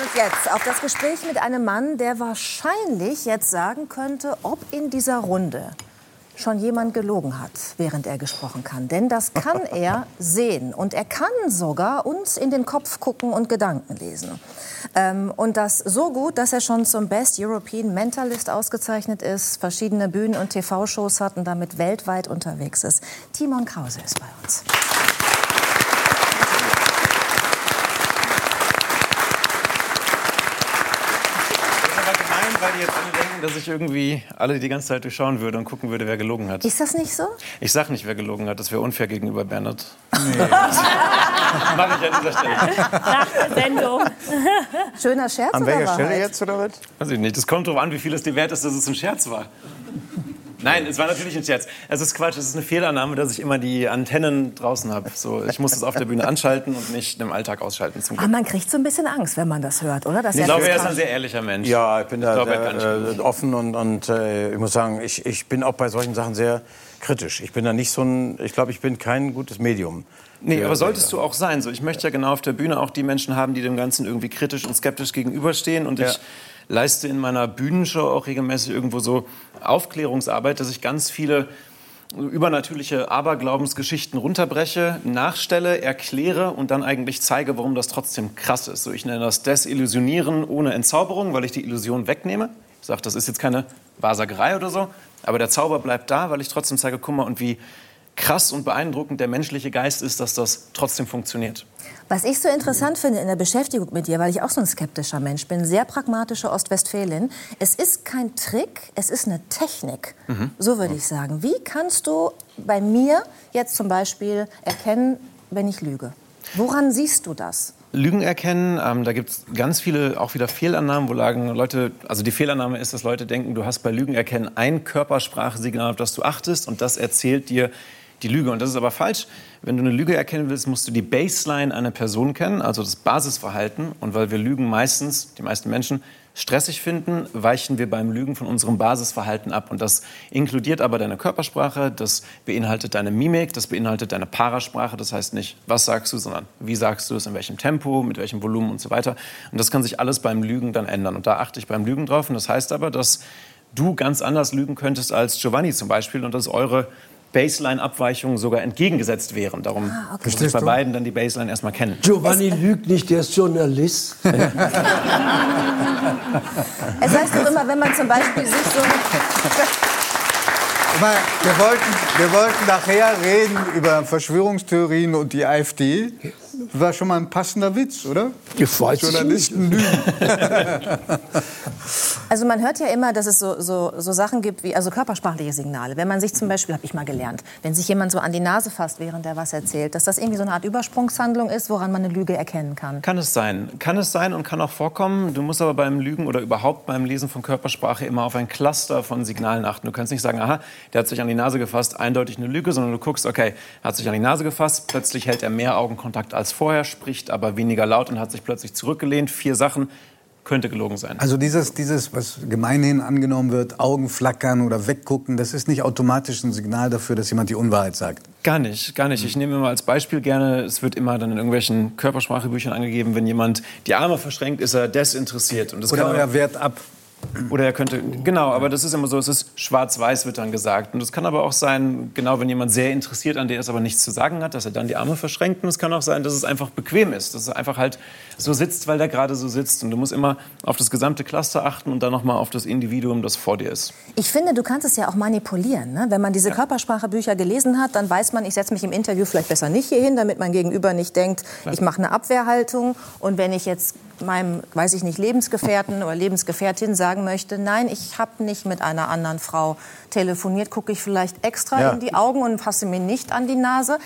und jetzt auf das Gespräch mit einem Mann, der wahrscheinlich jetzt sagen könnte, ob in dieser Runde schon jemand gelogen hat, während er gesprochen kann. Denn das kann er sehen. Und er kann sogar uns in den Kopf gucken und Gedanken lesen. Ähm, und das so gut, dass er schon zum Best European Mentalist ausgezeichnet ist, verschiedene Bühnen- und TV-Shows hat und damit weltweit unterwegs ist. Timon Krause ist bei uns. weil die jetzt alle denken, dass ich irgendwie alle die ganze Zeit durchschauen würde und gucken würde, wer gelogen hat. Ist das nicht so? Ich sag nicht, wer gelogen hat. Das wäre unfair gegenüber Bernhard. Nee. Mach ich an dieser Stelle. Nach der Sendung. Schöner Scherz An welcher oder Stelle Wahrheit? jetzt, oder was? Weiß ich nicht. Das kommt darauf an, wie viel es dir wert ist, dass es ein Scherz war. Nein, es war natürlich ein Scherz. Es ist Quatsch, es ist eine Fehlannahme, dass ich immer die Antennen draußen habe. So, ich muss das auf der Bühne anschalten und nicht im Alltag ausschalten. Zum Aber man kriegt so ein bisschen Angst, wenn man das hört, oder? Dass Ich er glaube, das er ist ein sehr ehrlicher Mensch. Ja, ich bin da Ich kann sehr, äh, offen und, und äh, ich muss sagen, ich, ich bin auch bei solchen Sachen sehr kritisch. Ich bin da nicht so ein, ich glaube, ich bin kein gutes Medium. Nee, aber solltest du auch sein. So, ich möchte ja genau auf der Bühne auch die Menschen haben, die dem Ganzen irgendwie kritisch und skeptisch gegenüberstehen. Und Ja. ich leiste in meiner Bühnenshow auch regelmäßig irgendwo so Aufklärungsarbeit, dass ich ganz viele übernatürliche Aberglaubensgeschichten runterbreche, nachstelle, erkläre und dann eigentlich zeige, warum das trotzdem krass ist. So, ich nenne das Desillusionieren ohne Entzauberung, weil ich die Illusion wegnehme. Ich sage, das ist jetzt keine Wahrsagerei oder so, aber der Zauber bleibt da, weil ich trotzdem zeige, guck mal, und wie krass und beeindruckend der menschliche Geist ist, dass das trotzdem funktioniert. Was ich so interessant finde in der Beschäftigung mit dir, weil ich auch so ein skeptischer Mensch bin, sehr pragmatische Ostwestfälin, es ist kein Trick, es ist eine Technik. So würde ich sagen. Wie kannst du bei mir jetzt zum Beispiel erkennen, wenn ich lüge? Woran siehst du das? Lügen erkennen, ähm, da gibt es ganz viele auch wieder Fehlannahmen, wo lagen Leute, also die Fehlannahme ist, dass Leute denken, du hast bei Lügen erkennen ein Körpersprachsignal, auf das du achtest und das erzählt dir die Lüge. Und das ist aber falsch. Wenn du eine Lüge erkennen willst, musst du die Baseline einer Person kennen, also das Basisverhalten. Und weil wir Lügen meistens, die meisten Menschen, stressig finden, weichen wir beim Lügen von unserem Basisverhalten ab. Und das inkludiert aber deine Körpersprache, das beinhaltet deine Mimik, das beinhaltet deine Parasprache. Das heißt nicht, was sagst du, sondern wie sagst du es, in welchem Tempo, mit welchem Volumen und so weiter. Und das kann sich alles beim Lügen dann ändern. Und da achte ich beim Lügen drauf. Und das heißt aber, dass du ganz anders lügen könntest als Giovanni zum Beispiel und dass eure Baseline-Abweichungen sogar entgegengesetzt wären. Darum muss ich bei beiden dann die Baseline erstmal kennen. Giovanni lügt nicht, der ist Journalist. Es heißt doch immer, wenn man zum Beispiel sich so... Wir, wollten, wir wollten nachher reden über Verschwörungstheorien und die AfD. War schon mal ein passender Witz, oder? Ich weiß Journalisten lügen. Also man hört ja immer, dass es so, so, so Sachen gibt wie also körpersprachliche Signale. Wenn man sich zum Beispiel, habe ich mal gelernt, wenn sich jemand so an die Nase fasst, während er was erzählt, dass das irgendwie so eine Art Übersprungshandlung ist, woran man eine Lüge erkennen kann. Kann es sein. Kann es sein und kann auch vorkommen. Du musst aber beim Lügen oder überhaupt beim Lesen von Körpersprache immer auf ein Cluster von Signalen achten. Du kannst nicht sagen, aha, der hat sich an die Nase gefasst, eindeutig eine Lüge, sondern du guckst, okay, er hat sich an die Nase gefasst, plötzlich hält er mehr Augenkontakt als vorher, spricht aber weniger laut und hat sich plötzlich zurückgelehnt. Vier Sachen könnte gelogen sein. Also dieses, dieses, was gemeinhin angenommen wird, Augen flackern oder weggucken, das ist nicht automatisch ein Signal dafür, dass jemand die Unwahrheit sagt. Gar nicht, gar nicht. Ich nehme immer als Beispiel gerne, es wird immer dann in irgendwelchen Körpersprachebüchern angegeben, wenn jemand die Arme verschränkt, ist er desinteressiert. Und das Oder kann euer Wert ab. Oder er könnte, genau, aber das ist immer so, es ist schwarz-weiß, wird dann gesagt. Und es kann aber auch sein, genau wenn jemand sehr interessiert an der ist, aber nichts zu sagen hat, dass er dann die Arme verschränkt. Und es kann auch sein, dass es einfach bequem ist, dass er einfach halt so sitzt, weil der gerade so sitzt. Und du musst immer auf das gesamte Cluster achten und dann nochmal auf das Individuum, das vor dir ist. Ich finde, du kannst es ja auch manipulieren. Ne? Wenn man diese Körpersprachebücher gelesen hat, dann weiß man, ich setze mich im Interview vielleicht besser nicht hier hin, damit mein Gegenüber nicht denkt, ich mache eine Abwehrhaltung. Und wenn ich jetzt meinem, weiß ich nicht, Lebensgefährten oder Lebensgefährtin sagen möchte, nein, ich habe nicht mit einer anderen Frau telefoniert, gucke ich vielleicht extra Ja. in die Augen und fasse mir nicht an die Nase.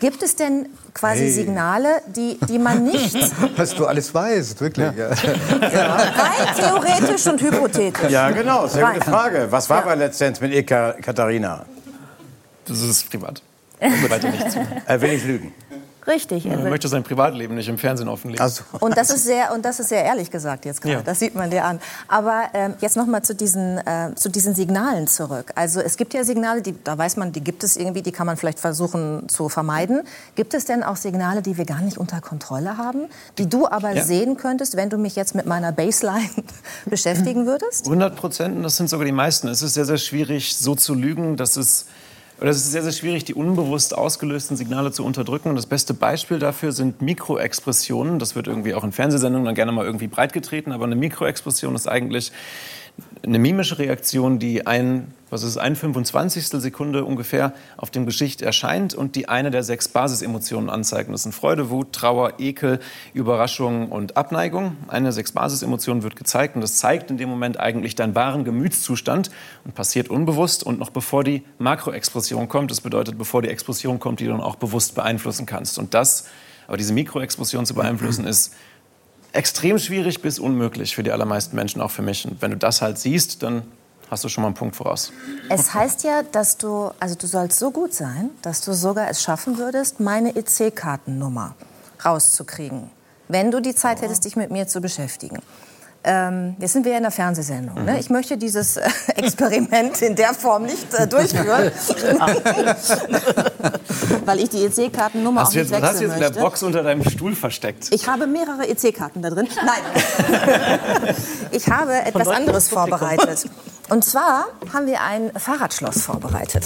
Gibt es denn quasi Hey. Signale, die, die man nicht, Was du alles weißt, wirklich. Ja. rein theoretisch und hypothetisch, Ja, genau, sehr gute. Frage. Was war Ja. bei letztens mit Eka Katharina? Das ist privat. Weiter nicht zu. Äh, will ich lügen? Richtig. Er möchte sein Privatleben nicht im Fernsehen offenlegen. Also, Und das ist sehr, und das ist sehr ehrlich gesagt jetzt gerade. Ja. Das sieht man dir an. Aber ähm, jetzt noch mal zu diesen, äh, zu diesen Signalen zurück. Also es gibt ja Signale, die, da weiß man, die gibt es irgendwie, die kann man vielleicht versuchen zu vermeiden. Gibt es denn auch Signale, die wir gar nicht unter Kontrolle haben, die du aber Ja. sehen könntest, wenn du mich jetzt mit meiner Baseline beschäftigen würdest? 100 Prozent, das sind sogar die meisten. Es ist sehr, sehr schwierig, so zu lügen, dass es. Oder es ist sehr, sehr schwierig, die unbewusst ausgelösten Signale zu unterdrücken. Und das beste Beispiel dafür sind Mikroexpressionen. Das wird irgendwie auch in Fernsehsendungen dann gerne mal irgendwie breitgetreten. Aber eine Mikroexpression ist eigentlich eine mimische Reaktion, die ein, was ist, ein 25. Sekunde ungefähr auf dem Gesicht erscheint und die eine der sechs Basisemotionen anzeigt. Das sind Freude, Wut, Trauer, Ekel, Überraschung und Abneigung. Eine der sechs Basisemotionen wird gezeigt und das zeigt in dem Moment eigentlich deinen wahren Gemütszustand und passiert unbewusst und noch bevor die Makroexpression kommt. Das bedeutet, bevor die Expression kommt, die du dann auch bewusst beeinflussen kannst. Und das, aber diese Mikroexpression zu beeinflussen, ist extrem schwierig bis unmöglich für die allermeisten Menschen, auch für mich. Und wenn du das halt siehst, dann hast du schon mal einen Punkt voraus. Es heißt ja, dass du, also du sollst so gut sein, dass du sogar es schaffen würdest, meine EC-Kartennummer rauszukriegen, wenn du die Zeit hättest, dich mit mir zu beschäftigen. Ähm, jetzt sind wir ja in der Fernsehsendung. Mhm. Ne? Ich möchte dieses Experiment in der Form nicht äh, durchführen, weil ich die EC-Kartennummer auch nicht jetzt, was hast du wechseln jetzt in der möchte. Box unter deinem Stuhl versteckt? Ich habe mehrere EC-Karten da drin. Nein. ich habe etwas anderes vorbereitet. Und zwar haben wir ein Fahrradschloss vorbereitet.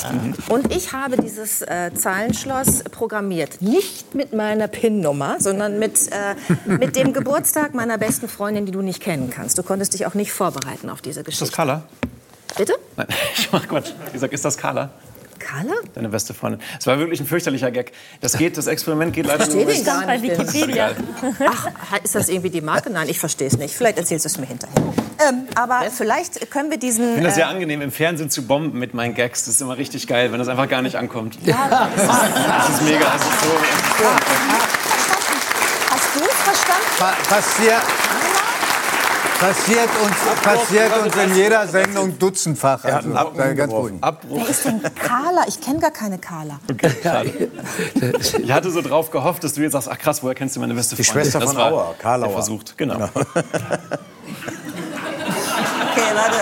Und ich habe dieses äh, Zahlenschloss programmiert. Nicht mit meiner PIN-Nummer, sondern mit, äh, mit dem Geburtstag meiner besten Freundin, die du nicht kennen kannst. Du konntest dich auch nicht vorbereiten auf diese Ist das Geschichte. Carla? Bitte? Nein, ich mach Quatsch. Wie gesagt, ist das Carla? Carla? Deine beste Freundin. Es war wirklich ein fürchterlicher Gag. Das geht, das Experiment geht leider verstehe nur den bis- gar Bei nicht. Wikipedia. Ach, ist das irgendwie die Marke? Nein, ich verstehe es nicht. Vielleicht erzählst du es mir hinterher. Ähm, aber vielleicht können wir diesen... Ich finde das äh, sehr angenehm, im Fernsehen zu bomben mit meinen Gags. Das ist immer richtig geil, wenn das einfach gar nicht ankommt. ja, Das ist mega. Das ist so, Hast du es verstanden? Pa passiert, passiert, uns, passiert uns in jeder Sendung dutzendfach. Also, sei ganz ruhig. Wer ist denn Carla? Ich kenne gar keine Carla. schade. Ich hatte so drauf gehofft, dass du jetzt sagst, ach krass, woher kennst du meine beste Die Freundin? Schwester das von Auer, Auer. versucht, genau. Okay, warte.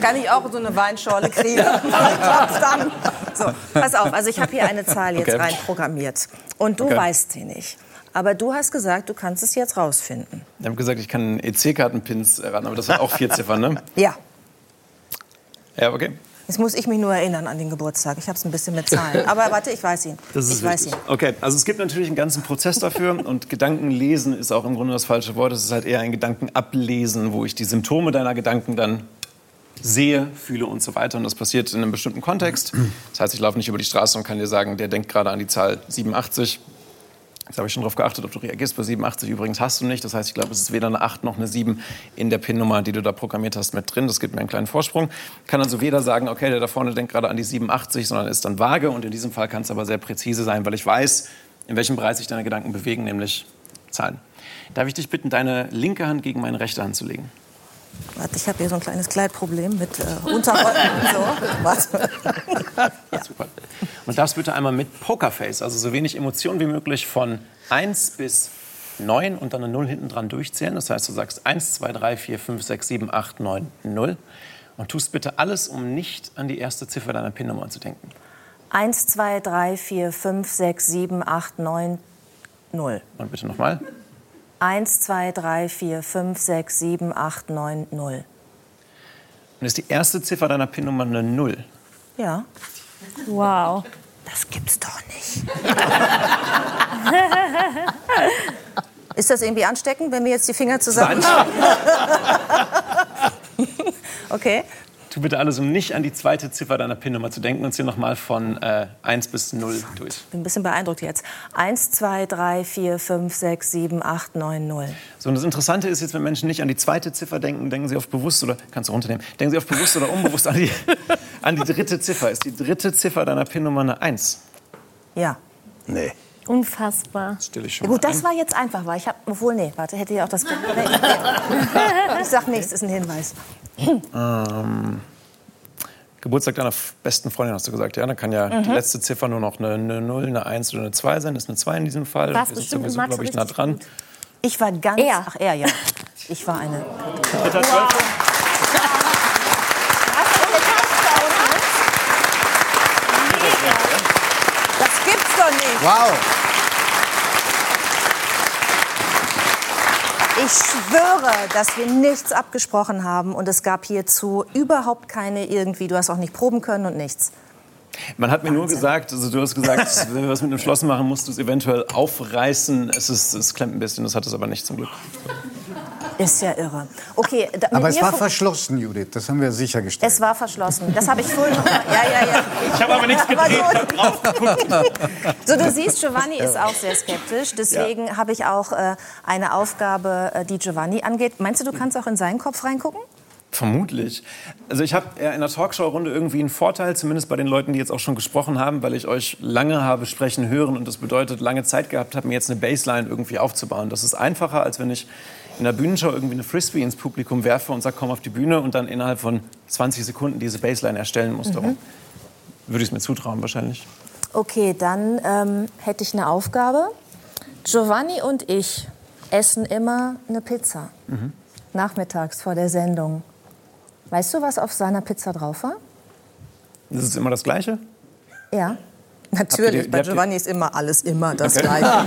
Kann ich auch so eine Weinschorle kriegen? An. So, pass auf. Also ich habe hier eine Zahl jetzt Okay. reinprogrammiert. Und du Okay. weißt sie nicht. Aber du hast gesagt, du kannst es jetzt rausfinden. Ich habe gesagt, ich kann EC-Kartenpins erraten, aber das sind auch vier Ziffern, ne? Ja. Ja, okay. Jetzt muss ich mich nur erinnern an den Geburtstag. Ich habe es ein bisschen mit Zahlen. Aber warte, ich weiß ihn. Das ist ich weiß ihn. Okay, also es gibt natürlich einen ganzen Prozess dafür und Gedankenlesen ist auch im Grunde das falsche Wort. Es ist halt eher ein Gedankenablesen, wo ich die Symptome deiner Gedanken dann sehe, fühle und so weiter. Und das passiert in einem bestimmten Kontext. Das heißt, ich laufe nicht über die Straße und kann dir sagen, der denkt gerade an die Zahl 87. Jetzt habe ich schon darauf geachtet, ob du reagierst. Bei 87 übrigens hast du nicht. Das heißt, ich glaube, es ist weder eine 8 noch eine 7 in der PIN-Nummer, die du da programmiert hast, mit drin. Das gibt mir einen kleinen Vorsprung. Kann also weder sagen, okay, der da vorne denkt gerade an die 87, sondern ist dann vage. Und in diesem Fall kann es aber sehr präzise sein, weil ich weiß, in welchem Bereich sich deine Gedanken bewegen, nämlich Zahlen. Darf ich dich bitten, deine linke Hand gegen meine rechte Hand zu legen? Warte, ich habe hier so ein kleines Kleidproblem mit äh, Unterröcken und so. Warte. Super. Und darfst bitte einmal mit Pokerface, also so wenig Emotionen wie möglich, von 1 bis 9 und dann eine 0 hinten dran durchzählen. Das heißt, du sagst 1, 2, 3, 4, 5, 6, 7, 8, 9, 0. Und tust bitte alles, um nicht an die erste Ziffer deiner PIN-Nummer zu denken. 1, 2, 3, 4, 5, 6, 7, 8, 9, 0. Und bitte nochmal. 1, 2, 3, 4, 5, 6, 7, 8, 9, 0. Und ist die erste Ziffer deiner PIN-Nummer eine 0. Ja. Wow. Das gibt's doch nicht. Ist das irgendwie ansteckend, wenn wir jetzt die Finger zusammen Okay. Tu bitte alles, um nicht an die zweite Ziffer deiner PIN-Nummer zu denken und zähl nochmal von äh, 1 bis 0 durch. Bin ein bisschen beeindruckt jetzt. 1, 2, 3, 4, 5, 6, 7, 8, 9, 0. So, und das Interessante ist jetzt, wenn Menschen nicht an die zweite Ziffer denken, denken sie auf bewusst oder, kannst du runternehmen, denken sie auf bewusst oder unbewusst an die, an die dritte Ziffer. Ist die dritte Ziffer deiner PIN-Nummer eine 1? Ja. Nee. Unfassbar. Stelle ich schon ja. Gut, mal das ein. war jetzt einfach, weil ich habe, obwohl, nee, warte, hätte ja auch das. Ich sag nichts, ist ein Hinweis. Geburtstag deiner besten Freundin, hast du gesagt, ja? Dann kann ja Mhm. die letzte Ziffer nur noch eine, eine 0, eine 1 oder eine 2 sein. Das ist eine 2 in diesem Fall. Warst Wir sind bestimmt in sowieso, glaube ich, nah dran. gut. Ich war ganz. Er. Ach, er, ja. Ich war eine. Dritter Zwölfer. Das gibt's doch nicht. Wow. Ich schwöre, dass wir nichts abgesprochen haben und es gab hierzu überhaupt keine irgendwie. Du hast auch nicht proben können und nichts. Man hat mir nur gesagt, also du hast gesagt, wenn wir was mit einem Schloss machen, musst du es eventuell aufreißen. Es, ist, es klemmt ein bisschen, das hat es aber nicht zum Glück. Ist ja irre. Okay, da, Aber es war verschlossen, Judith. Das haben wir sichergestellt. es war verschlossen. Das habe ich vorhin noch mal. Ja, ja, ja. Ich habe aber nichts gedreht. So, du siehst, Giovanni ist auch sehr skeptisch. Deswegen habe ich auch äh, eine Aufgabe, äh, die Giovanni angeht. Meinst du, du kannst auch in seinen Kopf reingucken? Vermutlich. Also ich habe in der Talkshow-Runde irgendwie einen Vorteil, zumindest bei den Leuten, die jetzt auch schon gesprochen haben, weil ich euch lange habe sprechen hören und das bedeutet, lange Zeit gehabt habe, mir jetzt eine Baseline irgendwie aufzubauen. Das ist einfacher, als wenn ich in der Bühnenshow irgendwie eine Frisbee ins Publikum werfe und sage, komm auf die Bühne und dann innerhalb von 20 Sekunden diese Baseline erstellen muss. Darum würde ich es mir zutrauen wahrscheinlich. Okay, dann ähm, hätte ich eine Aufgabe. Giovanni und ich essen immer eine Pizza. Nachmittags vor der Sendung. Weißt du, was auf seiner Pizza drauf war? Das ist immer das Gleiche? Ja. Natürlich, ihr die- bei ihr- Giovanni ist immer alles immer das Okay. Gleiche.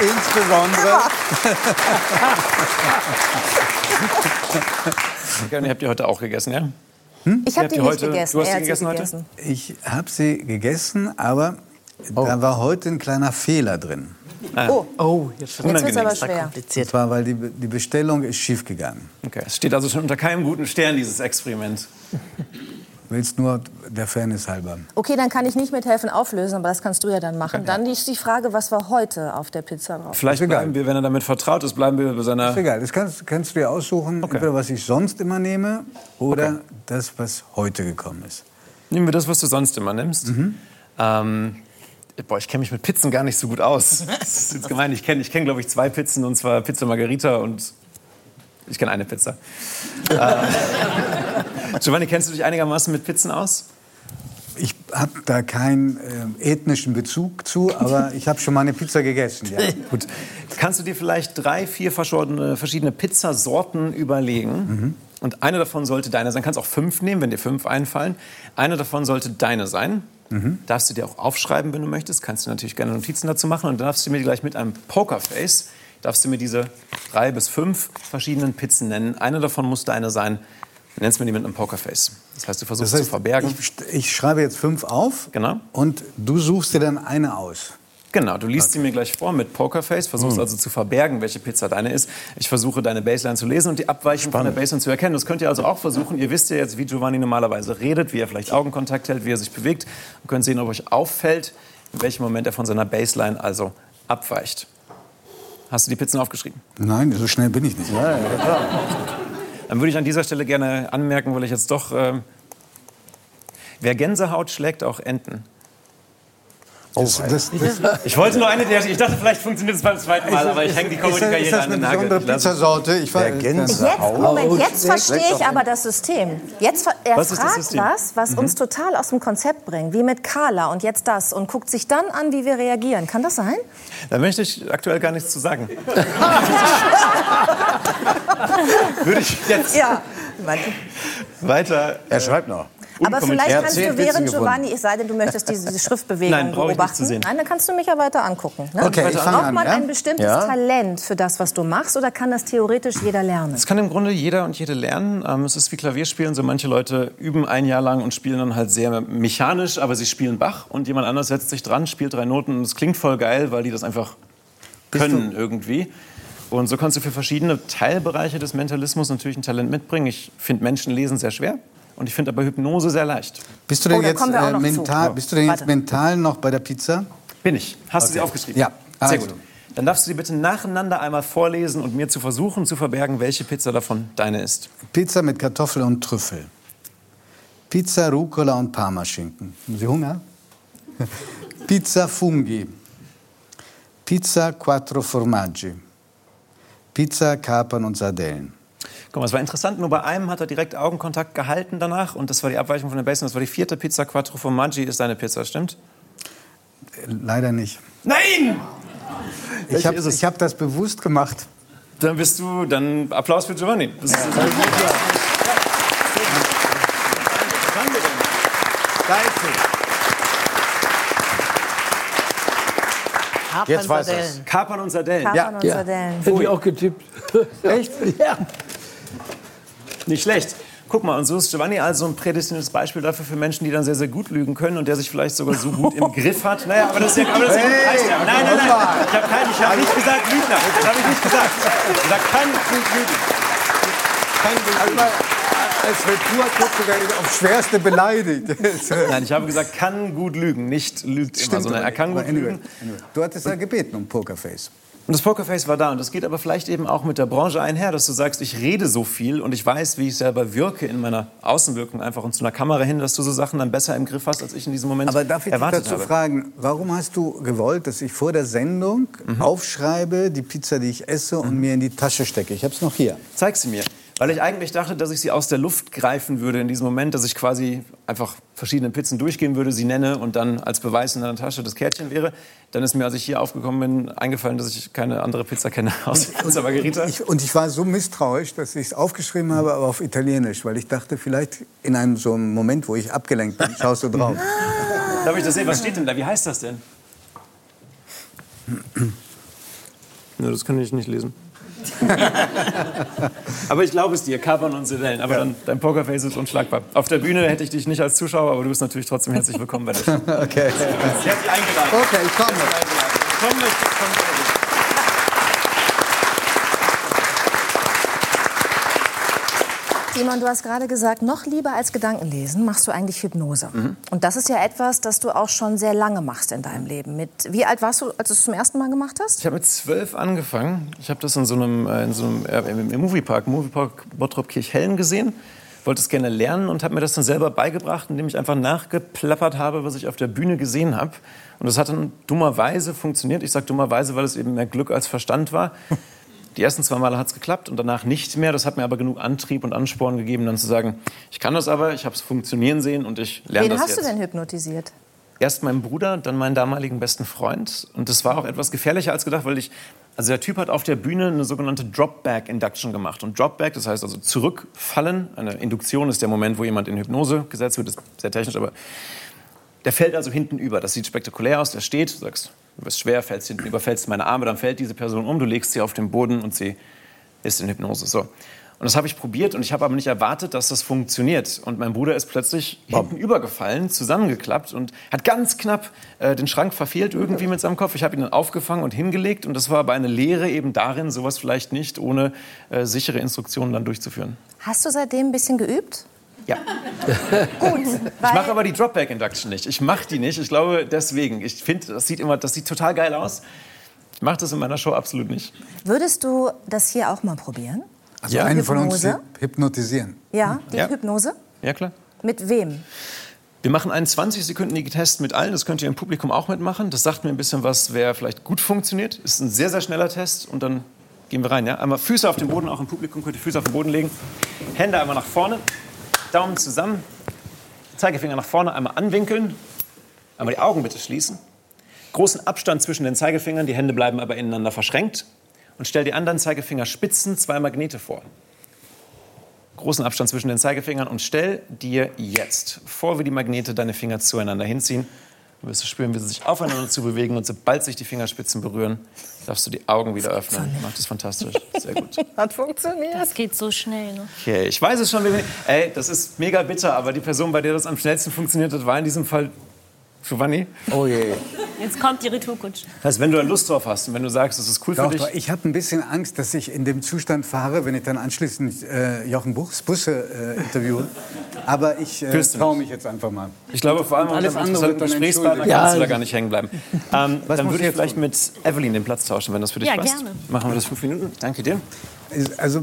Insbesondere. Gerne, habt ihr heute auch gegessen, ja? Ich habe die ihr nicht heute- gegessen. du hast die gegessen sie heute? gegessen. Ich habe sie gegessen, aber da war heute ein kleiner Fehler drin. Oh, Oh, jetzt wird es aber schwer. Und zwar, weil die, die Bestellung ist schief gegangen. Okay. Es steht also schon unter keinem guten Stern, dieses Experiment. Willst nur der Fairness halber. Okay, dann kann ich nicht mithelfen auflösen, aber das kannst du ja dann machen. Dann ist die Frage, was war heute auf der Pizza drauf? Vielleicht bleiben wir, wenn er damit vertraut ist, bleiben wir bei seiner... Ist egal, das kannst, kannst du dir aussuchen, entweder was ich sonst immer nehme oder das, was heute gekommen ist. Nehmen wir das, was du sonst immer nimmst. Ähm, boah, ich kenne mich mit Pizzen gar nicht so gut aus. Das ist jetzt gemein. Ich kenne, ich kenn, glaube ich, zwei Pizzen, und zwar Pizza Margarita und ich kenne eine Pizza. äh, Giovanni, kennst du dich einigermaßen mit Pizzen aus? Ich habe da keinen äh, ethnischen Bezug zu, aber ich habe schon mal eine Pizza gegessen. Ja. Gut. Kannst du dir vielleicht drei, vier verschiedene, verschiedene Pizzasorten überlegen? Und eine davon sollte deine sein. Kannst auch fünf nehmen, wenn dir fünf einfallen. Eine davon sollte deine sein. Darfst du dir auch aufschreiben, wenn du möchtest. Kannst du natürlich gerne Notizen dazu machen. Und dann darfst du mir gleich mit einem Pokerface, darfst du mir diese drei bis fünf verschiedenen Pizzen nennen. Eine davon muss deine sein. Du nennst mir die mit einem Pokerface. Das heißt, du versuchst Das heißt, zu verbergen. Ich, ich schreibe jetzt fünf auf Genau. und du suchst dir dann eine aus. Genau, du liest sie mir gleich vor mit Pokerface, versuchst also zu verbergen, welche Pizza deine ist. Ich versuche deine Baseline zu lesen und die Abweichung von der Baseline zu erkennen. Das könnt ihr also auch versuchen. Ihr wisst ja jetzt, wie Giovanni normalerweise redet, wie er vielleicht Augenkontakt hält, wie er sich bewegt. Und könnt sehen, ob euch auffällt, in welchem Moment er von seiner Baseline also abweicht. Hast du die Pizzen aufgeschrieben? Nein, so schnell bin ich nicht. Dann würde ich an dieser Stelle gerne anmerken, weil ich jetzt doch... ähm, wer Gänsehaut schlägt auch Enten. Das, das, das, Ich wollte nur eine der... Ich dachte, vielleicht funktioniert es beim zweiten Mal, aber ich hänge die ist, das, ist Comedy-Karriere das an den eine Nagel. Ich lasse es. Pizzasorte? Ich war, Jetzt, Moment, jetzt verstehe ich aber das System. Jetzt, er Was ist das fragt System? was, was uns total aus dem Konzept bringt, wie mit Carla und jetzt das und guckt sich dann an, wie wir reagieren. Kann das sein? Da möchte ich aktuell gar nichts zu sagen. Würde ich jetzt Ja. weiter. Er schreibt noch. Aber vielleicht kannst du während. Giovanni, es sei denn, du möchtest diese, diese Schriftbewegung Nein, brauche ich nicht beobachten. Nein, dann kannst du mich ja weiter angucken. Ne? Okay, ich fange Braucht an, man ja? ein bestimmtes Ja. Talent für das, was du machst, oder kann das theoretisch jeder lernen? Das kann im Grunde jeder und jede lernen. Ähm, es ist wie Klavierspielen. So manche Leute üben ein Jahr lang und spielen dann halt sehr mechanisch, aber sie spielen Bach. Und jemand anders setzt sich dran, spielt drei Noten und es klingt voll geil, weil die das einfach können irgendwie. Und so kannst du für verschiedene Teilbereiche des Mentalismus natürlich ein Talent mitbringen. Ich finde Menschen lesen sehr schwer und ich finde aber Hypnose sehr leicht. bist du denn Oh, jetzt äh, mental, bist du denn jetzt Warte. mental noch bei der Pizza? Bin ich. Hast du sie Okay. aufgeschrieben? Ja. Sehr Also. gut. Dann darfst du sie bitte nacheinander einmal vorlesen und mir zu versuchen zu verbergen, welche Pizza davon deine ist. Pizza mit Kartoffel und Trüffel. Pizza Rucola und Parmaschinken. Haben Sie Hunger? Pizza Funghi. Pizza Quattro Formaggi. Pizza Kapern und Sardellen. Guck mal, es war interessant, nur bei einem hat er direkt Augenkontakt gehalten danach und das war die Abweichung von der Base. Das war die vierte Pizza Quattro Formaggi, ist deine Pizza, stimmt? Leider nicht. Nein! Ich habe hab das bewusst gemacht. Dann bist du, dann Applaus für Giovanni. Das ist, Da ist sie. Jetzt weiß er's. Kapern und Sardellen. Kapern und Ja, Sardellen. hätte ich auch getippt. Echt? Ja. Nicht schlecht. Guck mal, und so ist Giovanni also ein prädestiniertes Beispiel dafür für Menschen, die dann sehr, sehr gut lügen können und der sich vielleicht sogar so gut im Griff hat. Naja, aber das ist ja, aber das ist ja Hey, nein, nein, nein. Ich habe hab nicht gesagt Lügner. Das habe ich nicht gesagt. Gesagt, kann gut lügen. Kann gut lügen. als werde ich aufs Schwerste beleidigt. Nein, ich habe gesagt, kann gut lügen, nicht lügt immer, sondern er kann gut anyway, lügen. anyway. Du hattest ja gebeten um Pokerface. Und das Pokerface war da. Und das geht aber vielleicht eben auch mit der Branche einher, dass du sagst, ich rede so viel und ich weiß, wie ich selber wirke in meiner Außenwirkung einfach und zu einer Kamera hin, dass du so Sachen dann besser im Griff hast, als ich in diesem Moment Aber darf ich dich erwartet dazu habe. fragen, warum hast du gewollt, dass ich vor der Sendung Mhm. aufschreibe, die Pizza, die ich esse, und mir in die Tasche stecke? Ich habe es noch hier. Zeig sie mir. Weil ich eigentlich dachte, dass ich sie aus der Luft greifen würde in diesem Moment, dass ich quasi einfach verschiedene Pizzen durchgehen würde, sie nenne und dann als Beweis in der Tasche das Kärtchen wäre. Dann ist mir, als ich hier aufgekommen bin, eingefallen, dass ich keine andere Pizza kenne aus Pizza Margherita. Ich, und ich war so misstrauisch, dass ich es aufgeschrieben habe, aber auf Italienisch, weil ich dachte, vielleicht in einem so einem Moment, wo ich abgelenkt bin, schaust du drauf. Darf ich das sehen? Was steht denn da? Wie heißt das denn? Ne, das kann ich nicht lesen. aber ich glaube es dir, Kapern und Sedellen. Aber dann, dein Pokerface ist unschlagbar. Auf der Bühne hätte ich dich nicht als Zuschauer, aber du bist natürlich trotzdem herzlich willkommen bei der Show. Okay. Herzlich eingeladen. Okay, ich komme. Komm, möchte ich kommen. Simon, du hast gerade gesagt, noch lieber als Gedankenlesen machst du eigentlich Hypnose. Und das ist ja etwas, das du auch schon sehr lange machst in deinem Leben. Mit, wie alt warst du, als du es zum ersten Mal gemacht hast? Ich habe mit zwölf angefangen. Ich habe das in so einem, äh, in so einem äh, im im Moviepark, Moviepark Bottrop Kirchhellen gesehen. Wollte es gerne lernen und habe mir das dann selber beigebracht, indem ich einfach nachgeplappert habe, was ich auf der Bühne gesehen habe. Und das hat dann dummerweise funktioniert. Ich sage dummerweise, weil es eben mehr Glück als Verstand war. Die ersten zwei Male hat es geklappt und danach nicht mehr. Das hat mir aber genug Antrieb und Ansporn gegeben, dann zu sagen, ich kann das aber, ich habe es funktionieren sehen und ich lerne Wen das hast jetzt du denn hypnotisiert? erst meinen Bruder, dann meinen damaligen besten Freund. Und das war auch etwas gefährlicher als gedacht, weil ich, also der Typ hat auf der Bühne eine sogenannte Dropback-Induction gemacht. Und Dropback, das heißt also zurückfallen. Eine Induktion ist der Moment, wo jemand in Hypnose gesetzt wird, das ist sehr technisch, aber der fällt also hinten über. Das sieht spektakulär aus. Der steht, du sagst, du bist schwer, fällst hinten über, fällst meine Arme, dann fällt diese Person um, du legst sie auf den Boden und sie ist in Hypnose. So. Und das habe ich probiert und ich habe aber nicht erwartet, dass das funktioniert. Und mein Bruder ist plötzlich hinten übergefallen, zusammengeklappt und hat ganz knapp äh, den Schrank verfehlt irgendwie mit seinem Kopf. Ich habe ihn dann aufgefangen und hingelegt und das war aber eine Lehre eben darin, sowas vielleicht nicht ohne äh, sichere Instruktionen dann durchzuführen. Hast du seitdem ein bisschen geübt? Ja. Gut, Ich mache aber die Dropback Induction nicht. Ich mache die nicht. Ich glaube deswegen. Ich finde, das sieht immer, das sieht total geil aus. Ich mache das in meiner Show absolut nicht. würdest du das hier auch mal probieren? Also Ja. einen von uns Hypnose? hypnotisieren. Ja, die Ja. Hypnose? Ja klar. Mit wem? Wir machen einen 20-sekündigen Test mit allen. Das könnt ihr im Publikum auch mitmachen. Das sagt mir ein bisschen was, wer vielleicht gut funktioniert. Ist ein sehr, sehr schneller Test. Und dann gehen wir rein. Ja? Einmal Füße auf den Boden, auch im Publikum könnt ihr Füße auf den Boden legen. Hände einmal nach vorne, Daumen zusammen, Zeigefinger nach vorne, einmal anwinkeln. Einmal die Augen bitte schließen. Großen Abstand zwischen den Zeigefingern, die Hände bleiben aber ineinander verschränkt. Und stell die anderen Zeigefingerspitzen zwei Magnete vor großen Abstand zwischen den Zeigefingern und stell dir jetzt vor, wie die Magnete deine Finger zueinander hinziehen. Du wirst spüren, wie sie sich aufeinander zu bewegen und sobald sich die Fingerspitzen berühren, darfst du die Augen wieder öffnen. Macht das fantastisch. Sehr gut. Hat funktioniert. Das geht so schnell. Ne? Okay, ich weiß es schon. Ey, das ist mega bitter, aber die Person, bei der das am schnellsten funktioniert hat, war in diesem Fall Giovanni. Oh je. Jetzt kommt die Retourkutsche. Das heißt, wenn du da Lust drauf hast und wenn du sagst, das ist cool für Doch, dich, doch, ich habe ein bisschen Angst, dass ich in dem Zustand fahre, wenn ich dann anschließend äh, Jochen Buchs Busse äh, interviewe. Aber ich äh, traue mich jetzt einfach mal. Ich glaube, vor allem Alles andere wird dann Gesprächspartner entschuldigt. kannst du Ja. da gar nicht hängen bleiben. Ähm, Was dann würde ich jetzt vielleicht tun? mit Evelyn den Platz tauschen, wenn das für dich Ja, passt. gerne. Machen wir das fünf Minuten. Danke dir. Also,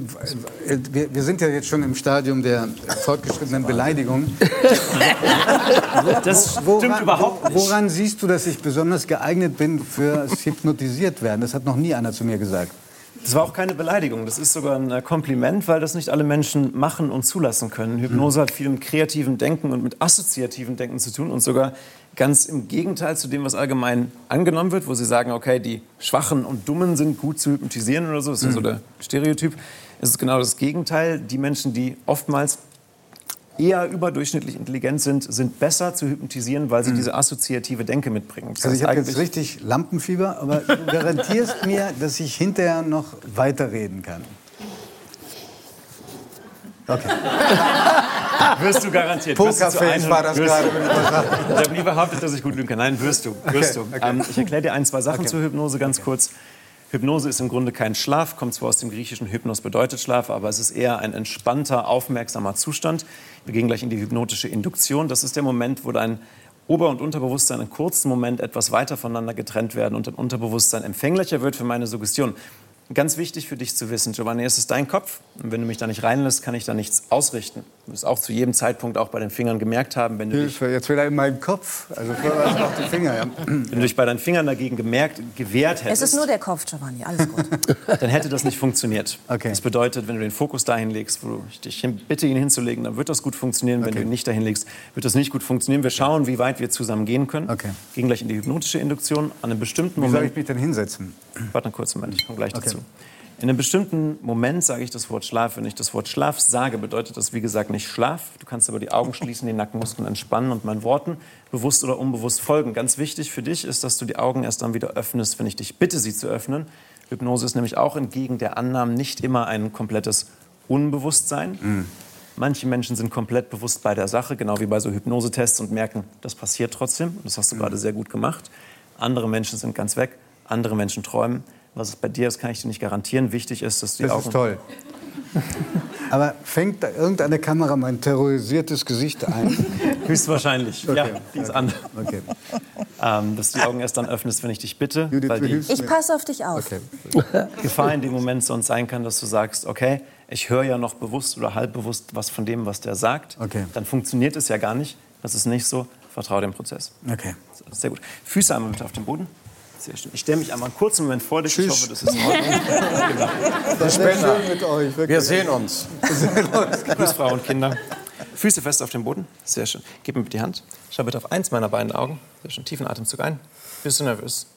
äh, wir, wir sind ja jetzt schon im Stadium der fortgeschrittenen Beleidigung. Das stimmt überhaupt nicht. Woran siehst du, dass ich besonders geeignet bin fürs Hypnotisiert werden? Das hat noch nie einer zu mir gesagt. Das war auch keine Beleidigung, das ist sogar ein äh, Kompliment, weil das nicht alle Menschen machen und zulassen können. Hypnose hat viel mit kreativem Denken und mit assoziativem Denken zu tun und sogar ganz im Gegenteil zu dem, was allgemein angenommen wird, wo sie sagen, okay, die Schwachen und Dummen sind gut zu hypnotisieren oder so, das ist ja so der Stereotyp. Es ist genau das Gegenteil. Die Menschen, die oftmals eher überdurchschnittlich intelligent sind, sind besser zu hypnotisieren, weil sie diese assoziative Denke mitbringen. Das Also ich habe jetzt richtig Lampenfieber, aber du garantierst mir, dass ich hinterher noch weiterreden kann. Okay. Wirst du garantiert. Pokerface war das 100 gerade. Ich habe nie behauptet, dass ich gut lügen kann. Nein, wirst du. Wirst Okay, du. okay. Ähm, ich erkläre dir ein, zwei Sachen zur Hypnose ganz kurz. Hypnose ist im Grunde kein Schlaf, kommt zwar aus dem griechischen Hypnos bedeutet Schlaf, aber es ist eher ein entspannter, aufmerksamer Zustand. Wir gehen gleich in die hypnotische Induktion. Das ist der Moment, wo dein Ober- und Unterbewusstsein einen kurzen Moment etwas weiter voneinander getrennt werden und dein Unterbewusstsein empfänglicher wird für meine Suggestion. Ganz wichtig für dich zu wissen, Giovanni, es ist dein Kopf. Und wenn du mich da nicht reinlässt, kann ich da nichts ausrichten. Du wirst auch zu jedem Zeitpunkt auch bei den Fingern gemerkt haben, wenn du dich Hilfe, jetzt wieder in meinen Kopf. Also vorher war es noch die Finger. Ja. Wenn du dich bei deinen Fingern dagegen gemerkt, gewehrt Es hättest, ist nur der Kopf, Giovanni. Alles gut. dann hätte das nicht funktioniert. Okay. Das bedeutet, wenn du den Fokus dahin legst, wo ich dich hin- bitte, ihn hinzulegen, dann wird das gut funktionieren. Wenn Okay. du ihn nicht dahin legst, wird das nicht gut funktionieren. Wir schauen, wie weit wir zusammen gehen können. Okay. Gehen gleich in die hypnotische Induktion. An einem bestimmten Wie soll Moment ich mich denn hinsetzen? Warte einen kurzen Moment, ich komme gleich Okay. dazu. In einem bestimmten Moment sage ich das Wort Schlaf. Wenn ich das Wort Schlaf sage, bedeutet das, wie gesagt, nicht Schlaf. Du kannst aber die Augen schließen, die Nackenmuskeln entspannen und meinen Worten bewusst oder unbewusst folgen. Ganz wichtig für dich ist, dass du die Augen erst dann wieder öffnest, wenn ich dich bitte, sie zu öffnen. Hypnose ist nämlich auch entgegen der Annahmen nicht immer ein komplettes Unbewusstsein. Manche Menschen sind komplett bewusst bei der Sache, genau wie bei so Hypnosetests und merken, das passiert trotzdem. Das hast du gerade sehr gut gemacht. Andere Menschen sind ganz weg, andere Menschen träumen. Was es bei dir ist, kann ich dir nicht garantieren. Wichtig ist, dass du die Das Augen ist toll. Aber fängt da irgendeine Kamera mein terrorisiertes Gesicht ein? höchstwahrscheinlich. Ja, die ist an. Okay. Ähm, dass du die Augen erst dann öffnest, wenn ich dich bitte. Judith, weil du die Ich passe auf dich auf. Okay. Gefahr in dem Moment sonst sein kann, dass du sagst, okay, ich höre ja noch bewusst oder halbbewusst was von dem, was der sagt. Okay. Dann funktioniert es ja gar nicht. Das ist nicht so. Vertraue dem Prozess. Okay. Sehr gut. Füße einmal bitte auf den Boden. Sehr schön. Ich stelle mich einmal einen kurzen Moment vor dich. Ich Tschüss. hoffe, das ist in Ordnung. Das wäre schön mit euch. Wir Wirklich. sehen uns. Grüß Frau und Kinder. Füße fest auf dem Boden. Sehr schön. Gib mir bitte die Hand. Schau bitte auf eins meiner beiden Augen. Sehr schön. Tiefen Atemzug ein. Bist du nervös?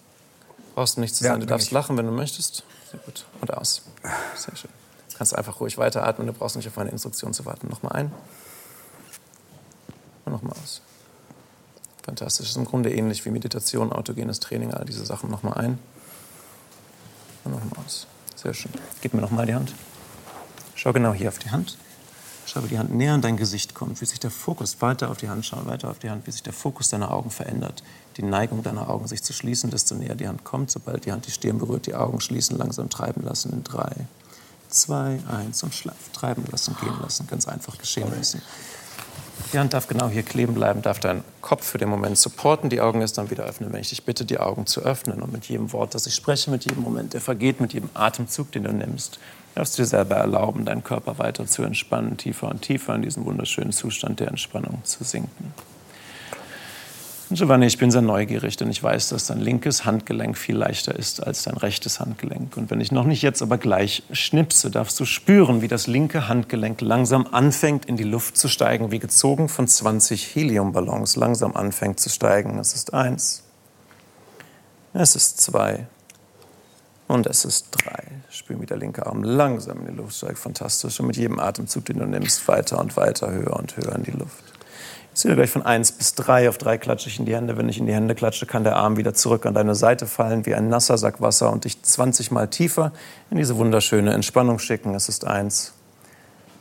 Brauchst du nicht zu Ja, sein. Du darfst ich. lachen, wenn du möchtest. Sehr gut. Und aus. Sehr schön. Du kannst einfach ruhig weiteratmen. Du brauchst nicht auf meine Instruktion zu warten. Nochmal ein. Und nochmal aus. Fantastisch. Das ist im Grunde ähnlich wie Meditation, autogenes Training, all diese Sachen. Nochmal ein. Und nochmal aus. Sehr schön. Gib mir nochmal die Hand. Schau genau hier auf die Hand. Schau, wie die Hand näher an dein Gesicht kommt, wie sich der Fokus weiter auf die Hand schauen, weiter auf die Hand, wie sich der Fokus deiner Augen verändert. Die Neigung deiner Augen, sich zu schließen, desto näher die Hand kommt. Sobald die Hand die Stirn berührt, die Augen schließen, langsam treiben lassen in drei, zwei, eins und schlaf. Treiben lassen, gehen lassen, ganz einfach geschehen lassen. Die Hand darf genau hier kleben bleiben, darf deinen Kopf für den Moment supporten, die Augen erst dann wieder öffnen, wenn ich dich bitte, die Augen zu öffnen. Und mit jedem Wort, das ich spreche, mit jedem Moment, der vergeht, mit jedem Atemzug, den du nimmst, darfst du dir selber erlauben, deinen Körper weiter zu entspannen, tiefer und tiefer in diesen wunderschönen Zustand der Entspannung zu sinken. Giovanni, ich bin sehr neugierig, denn ich weiß, dass dein linkes Handgelenk viel leichter ist als dein rechtes Handgelenk. Und wenn ich noch nicht jetzt aber gleich schnipse, darfst du spüren, wie das linke Handgelenk langsam anfängt, in die Luft zu steigen, wie gezogen von 20 Heliumballons langsam anfängt zu steigen. Es ist eins, es ist zwei und es ist drei. Spür, wie der linke Arm langsam in die Luft steigt. Fantastisch. Und mit jedem Atemzug, den du nimmst, weiter und weiter, höher und höher in die Luft. Zähle gleich von 1 bis 3. Auf 3 klatsche ich in die Hände. Wenn ich in die Hände klatsche, kann der Arm wieder zurück an deine Seite fallen wie ein nasser Sack Wasser und dich 20 Mal tiefer in diese wunderschöne Entspannung schicken. Es ist 1,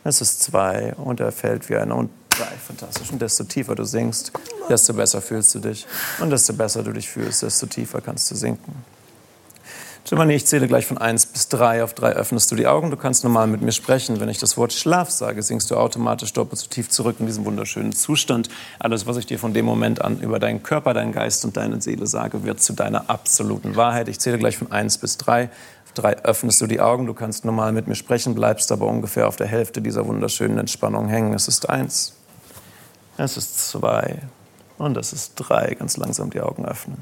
es ist 2 und er fällt wie einer und 3. Fantastisch. Und desto tiefer du sinkst, desto besser fühlst du dich. Und desto besser du dich fühlst, desto tiefer kannst du sinken. Giovanni, ich zähle gleich von 1 bis 3. Auf 3 öffnest du die Augen. Du kannst normal mit mir sprechen. Wenn ich das Wort Schlaf sage, sinkst du automatisch doppelt so tief zurück in diesen wunderschönen Zustand. Alles, was ich dir von dem Moment an über deinen Körper, deinen Geist und deine Seele sage, wird zu deiner absoluten Wahrheit. Ich zähle gleich von 1 bis 3. Auf 3 öffnest du die Augen. Du kannst normal mit mir sprechen, bleibst aber ungefähr auf der Hälfte dieser wunderschönen Entspannung hängen. Es ist 1. Es ist 2. Und es ist 3. Ganz langsam die Augen öffnen.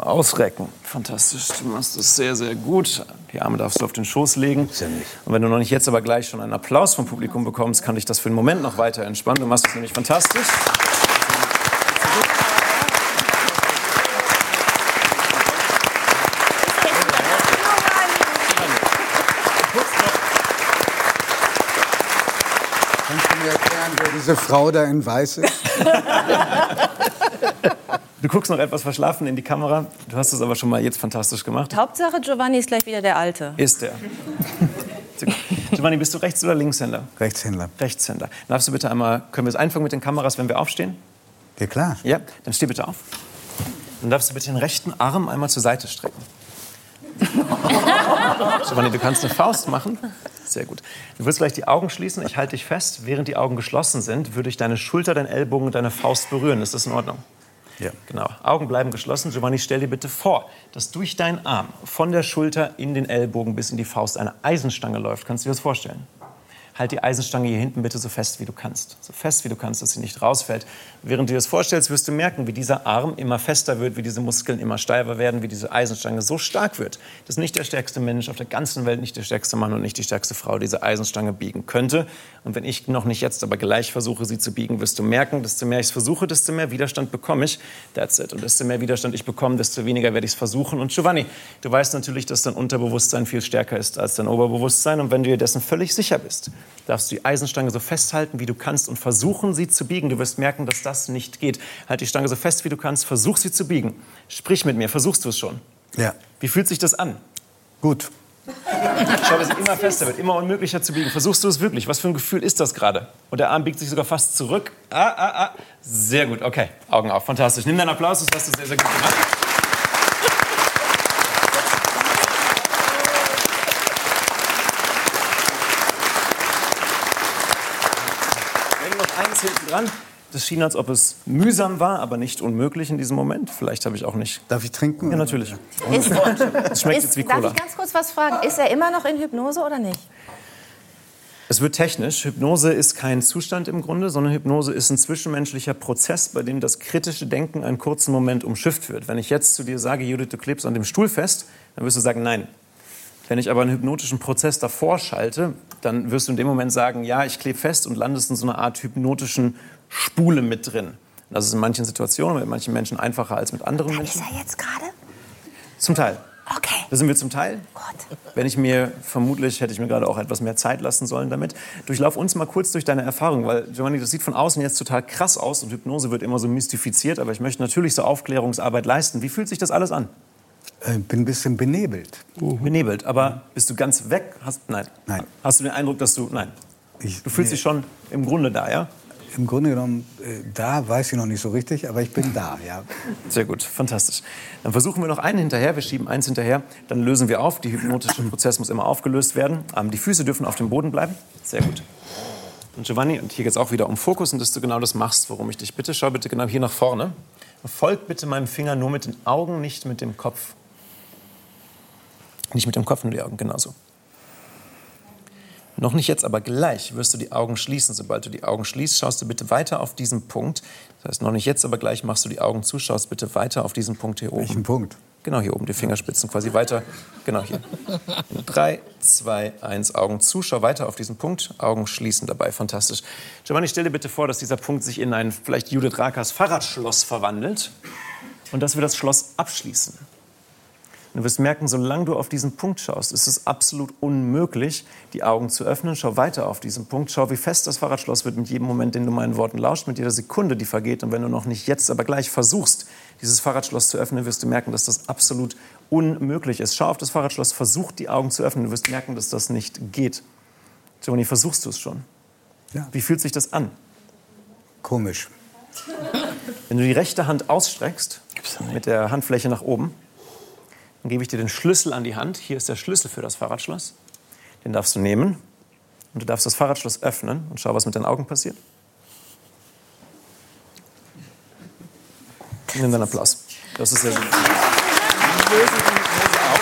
Ausrecken. Fantastisch. Du machst das sehr, sehr gut. Die Arme darfst du auf den Schoß legen. Und wenn du noch nicht jetzt, aber gleich schon einen Applaus vom Publikum bekommst, kann dich das für einen Moment noch weiter entspannen. Du machst es nämlich fantastisch. Kannst du mir erklären, wer diese Frau da in Weiß ist? Du guckst noch etwas verschlafen in die Kamera. Du hast es aber schon mal jetzt fantastisch gemacht. Hauptsache, Giovanni ist gleich wieder der Alte. Ist der. Giovanni, bist du Rechts- oder Linkshänder? Rechtshändler. Rechtshänder. Darfst du bitte einmal, können wir es einfangen mit den Kameras, wenn wir aufstehen? Ja, klar. Ja, dann steh bitte auf. Dann darfst du bitte den rechten Arm einmal zur Seite strecken. Giovanni, du kannst eine Faust machen. Sehr gut. Du wirst gleich die Augen schließen. Ich halte dich fest. Während die Augen geschlossen sind, würde ich deine Schulter, deinen Ellbogen und deine Faust berühren. Ist das in Ordnung? Ja. Genau. Augen bleiben geschlossen. Giovanni, stell dir bitte vor, dass durch deinen Arm von der Schulter in den Ellbogen bis in die Faust eine Eisenstange läuft. Kannst du dir das vorstellen? Halt die Eisenstange hier hinten bitte so fest wie du kannst. So fest wie du kannst, dass sie nicht rausfällt. Während du dir das vorstellst, wirst du merken, wie dieser Arm immer fester wird, wie diese Muskeln immer steifer werden, wie diese Eisenstange so stark wird, dass nicht der stärkste Mensch auf der ganzen Welt, nicht der stärkste Mann und nicht die stärkste Frau diese Eisenstange biegen könnte. Und wenn ich noch nicht jetzt, aber gleich versuche, sie zu biegen, wirst du merken, desto mehr ich es versuche, desto mehr Widerstand bekomme ich. That's it. Und desto mehr Widerstand ich bekomme, desto weniger werde ich es versuchen. Und Giovanni, du weißt natürlich, dass dein Unterbewusstsein viel stärker ist als dein Oberbewusstsein. Und wenn du dir dessen völlig sicher bist, darfst du die Eisenstange so festhalten, wie du kannst und versuchen, sie zu biegen. Du wirst merken, dass das nicht geht. Halt die Stange so fest, wie du kannst, versuch sie zu biegen. Sprich mit mir, versuchst du es schon? Ja. Wie fühlt sich das an? Gut. Schau, dass es immer fester wird, immer unmöglicher zu biegen. Versuchst du es wirklich? Was für ein Gefühl ist das gerade? Und der Arm biegt sich sogar fast zurück. Ah, ah, ah. Sehr gut, okay. Augen auf, fantastisch. Nimm deinen Applaus, das hast du sehr, sehr gut gemacht. Wenn noch eins hinten dran. Das schien, als ob es mühsam war, aber nicht unmöglich in diesem Moment. Vielleicht habe ich auch nicht. Darf ich trinken? Ja, natürlich. Ist, Es schmeckt jetzt wie ist, darf Cola. ich ganz kurz was fragen? Ist er immer noch in Hypnose oder nicht? Es wird technisch. Hypnose ist kein Zustand im Grunde, sondern Hypnose ist ein zwischenmenschlicher Prozess, bei dem das kritische Denken einen kurzen Moment umschifft wird. Wenn ich jetzt zu dir sage, Judith, du klebst an dem Stuhl fest, dann wirst du sagen, nein. Wenn ich aber einen hypnotischen Prozess davor schalte, dann wirst du in dem Moment sagen, ja, ich klebe fest und landest in so einer Art hypnotischen Spule mit drin. Das ist in manchen Situationen mit manchen Menschen einfacher als mit anderen Ist Menschen. er jetzt gerade? Zum Teil. Okay. Da sind wir zum Teil. Gott. Wenn ich mir, vermutlich hätte ich mir gerade auch etwas mehr Zeit lassen sollen damit. Durchlauf uns mal kurz durch deine Erfahrung, weil Giovanni, das sieht von außen jetzt total krass aus und Hypnose wird immer so mystifiziert, aber ich möchte natürlich so Aufklärungsarbeit leisten. Wie fühlt sich das alles an? Äh, bin ein bisschen benebelt. Benebelt, aber bist du ganz weg? Hast, nein. Nein. Hast du den Eindruck, dass du, nein. Ich, Du fühlst nee, dich schon im Grunde da, ja? Im Grunde genommen, äh, da weiß ich noch nicht so richtig, aber ich bin da, ja. Sehr gut, fantastisch. Dann versuchen wir noch einen hinterher, wir schieben eins hinterher, dann lösen wir auf. Der hypnotische Prozess muss immer aufgelöst werden. Ähm, die Füße dürfen auf dem Boden bleiben. Sehr gut. Und Giovanni, und hier geht es auch wieder um Fokus und dass du genau das machst, worum ich dich bitte. Schau bitte genau hier nach vorne. Folg bitte meinem Finger nur mit den Augen, nicht mit dem Kopf. Nicht mit dem Kopf, nur die Augen, genauso. Noch nicht jetzt, aber gleich wirst du die Augen schließen. Sobald du die Augen schließt, schaust du bitte weiter auf diesen Punkt. Das heißt, noch nicht jetzt, aber gleich machst du die Augen zu, schaust bitte weiter auf diesen Punkt hier oben. Welchen Punkt? Genau hier oben, die Fingerspitzen quasi weiter. Genau hier. Drei, zwei, eins, Augen zu, schau weiter auf diesen Punkt, Augen schließen dabei, fantastisch. Giovanni, stell dir bitte vor, dass dieser Punkt sich in ein vielleicht Judith Rakers Fahrradschloss verwandelt und dass wir das Schloss abschließen. Und du wirst merken, solange du auf diesen Punkt schaust, ist es absolut unmöglich, die Augen zu öffnen. Schau weiter auf diesen Punkt. Schau, wie fest das Fahrradschloss wird mit jedem Moment, den du meinen Worten lauscht, mit jeder Sekunde, die vergeht. Und wenn du noch nicht jetzt, aber gleich versuchst, dieses Fahrradschloss zu öffnen, wirst du merken, dass das absolut unmöglich ist. Schau auf das Fahrradschloss, versuch die Augen zu öffnen. Du wirst merken, dass das nicht geht. Giovanni, versuchst du es schon? Ja. Wie fühlt sich das an? Komisch. Wenn du die rechte Hand ausstreckst, mit der Handfläche nach oben, dann gebe ich dir den Schlüssel an die Hand. Hier ist der Schlüssel für das Fahrradschloss. Den darfst du nehmen und du darfst das Fahrradschloss öffnen und schau, was mit deinen Augen passiert. Nimm deinen Applaus. Das ist sehr gut. Wir lösen die Hypnose auf.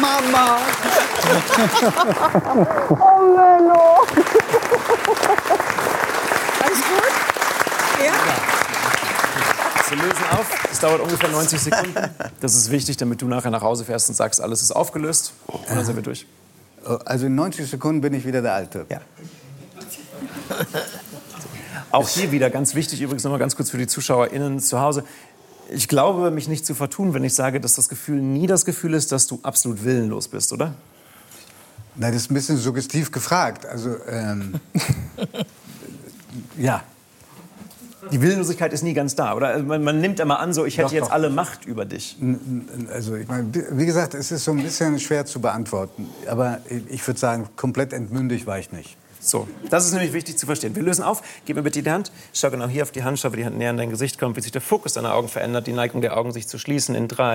Mama! Alles gut? Wir lösen auf. Es dauert ungefähr 90 Sekunden. Das ist wichtig, damit du nachher nach Hause fährst und sagst, alles ist aufgelöst. Und dann sind wir durch. Also in 90 Sekunden bin ich wieder der Alte. Ja. Auch hier wieder ganz wichtig, übrigens noch mal ganz kurz für die ZuschauerInnen zu Hause. Ich glaube, mich nicht zu vertun, wenn ich sage, dass das Gefühl nie das Gefühl ist, dass du absolut willenlos bist, oder? Na, das ist ein bisschen suggestiv gefragt. Also, ähm, ja. Die Willenlosigkeit ist nie ganz da, oder? Also Man, man nimmt immer an, so ich hätte Doch, jetzt doch. alle Macht über dich. Also, ich meine, wie gesagt, es ist so ein bisschen schwer zu beantworten. Aber ich würde sagen, komplett entmündigt war ich nicht. So, das ist nämlich wichtig zu verstehen. Wir lösen auf. Gib mir bitte die Hand. Schau genau hier auf die Hand. Schau, wie die Hand näher an dein Gesicht kommt, wie sich der Fokus deiner Augen verändert, die Neigung der Augen sich zu schließen. In drei,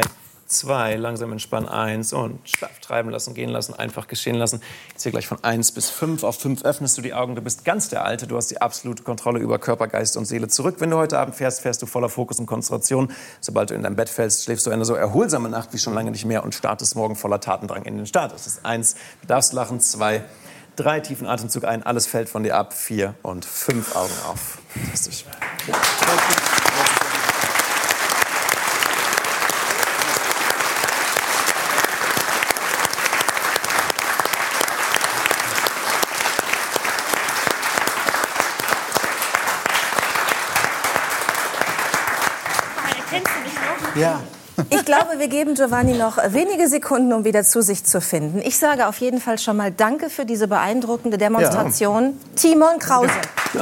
zwei, langsam entspannen. Eins und schlaff treiben lassen, gehen lassen, einfach geschehen lassen. Jetzt hier gleich von eins bis fünf. Auf fünf öffnest du die Augen. Du bist ganz der Alte. Du hast die absolute Kontrolle über Körper, Geist und Seele zurück. Wenn du heute Abend fährst, fährst du voller Fokus und Konzentration. Sobald du in dein Bett fällst, schläfst du eine so erholsame Nacht wie schon lange nicht mehr und startest morgen voller Tatendrang in den Start. Das ist eins. Du darfst lachen. Zwei, drei tiefen Atemzug ein. Alles fällt von dir ab. Vier und fünf Augen auf. Fantastisch. Ja. Ich glaube, wir geben Giovanni noch wenige Sekunden, um wieder zu sich zu finden. Ich sage auf jeden Fall schon mal Danke für diese beeindruckende Demonstration. Timon Krause. Ja.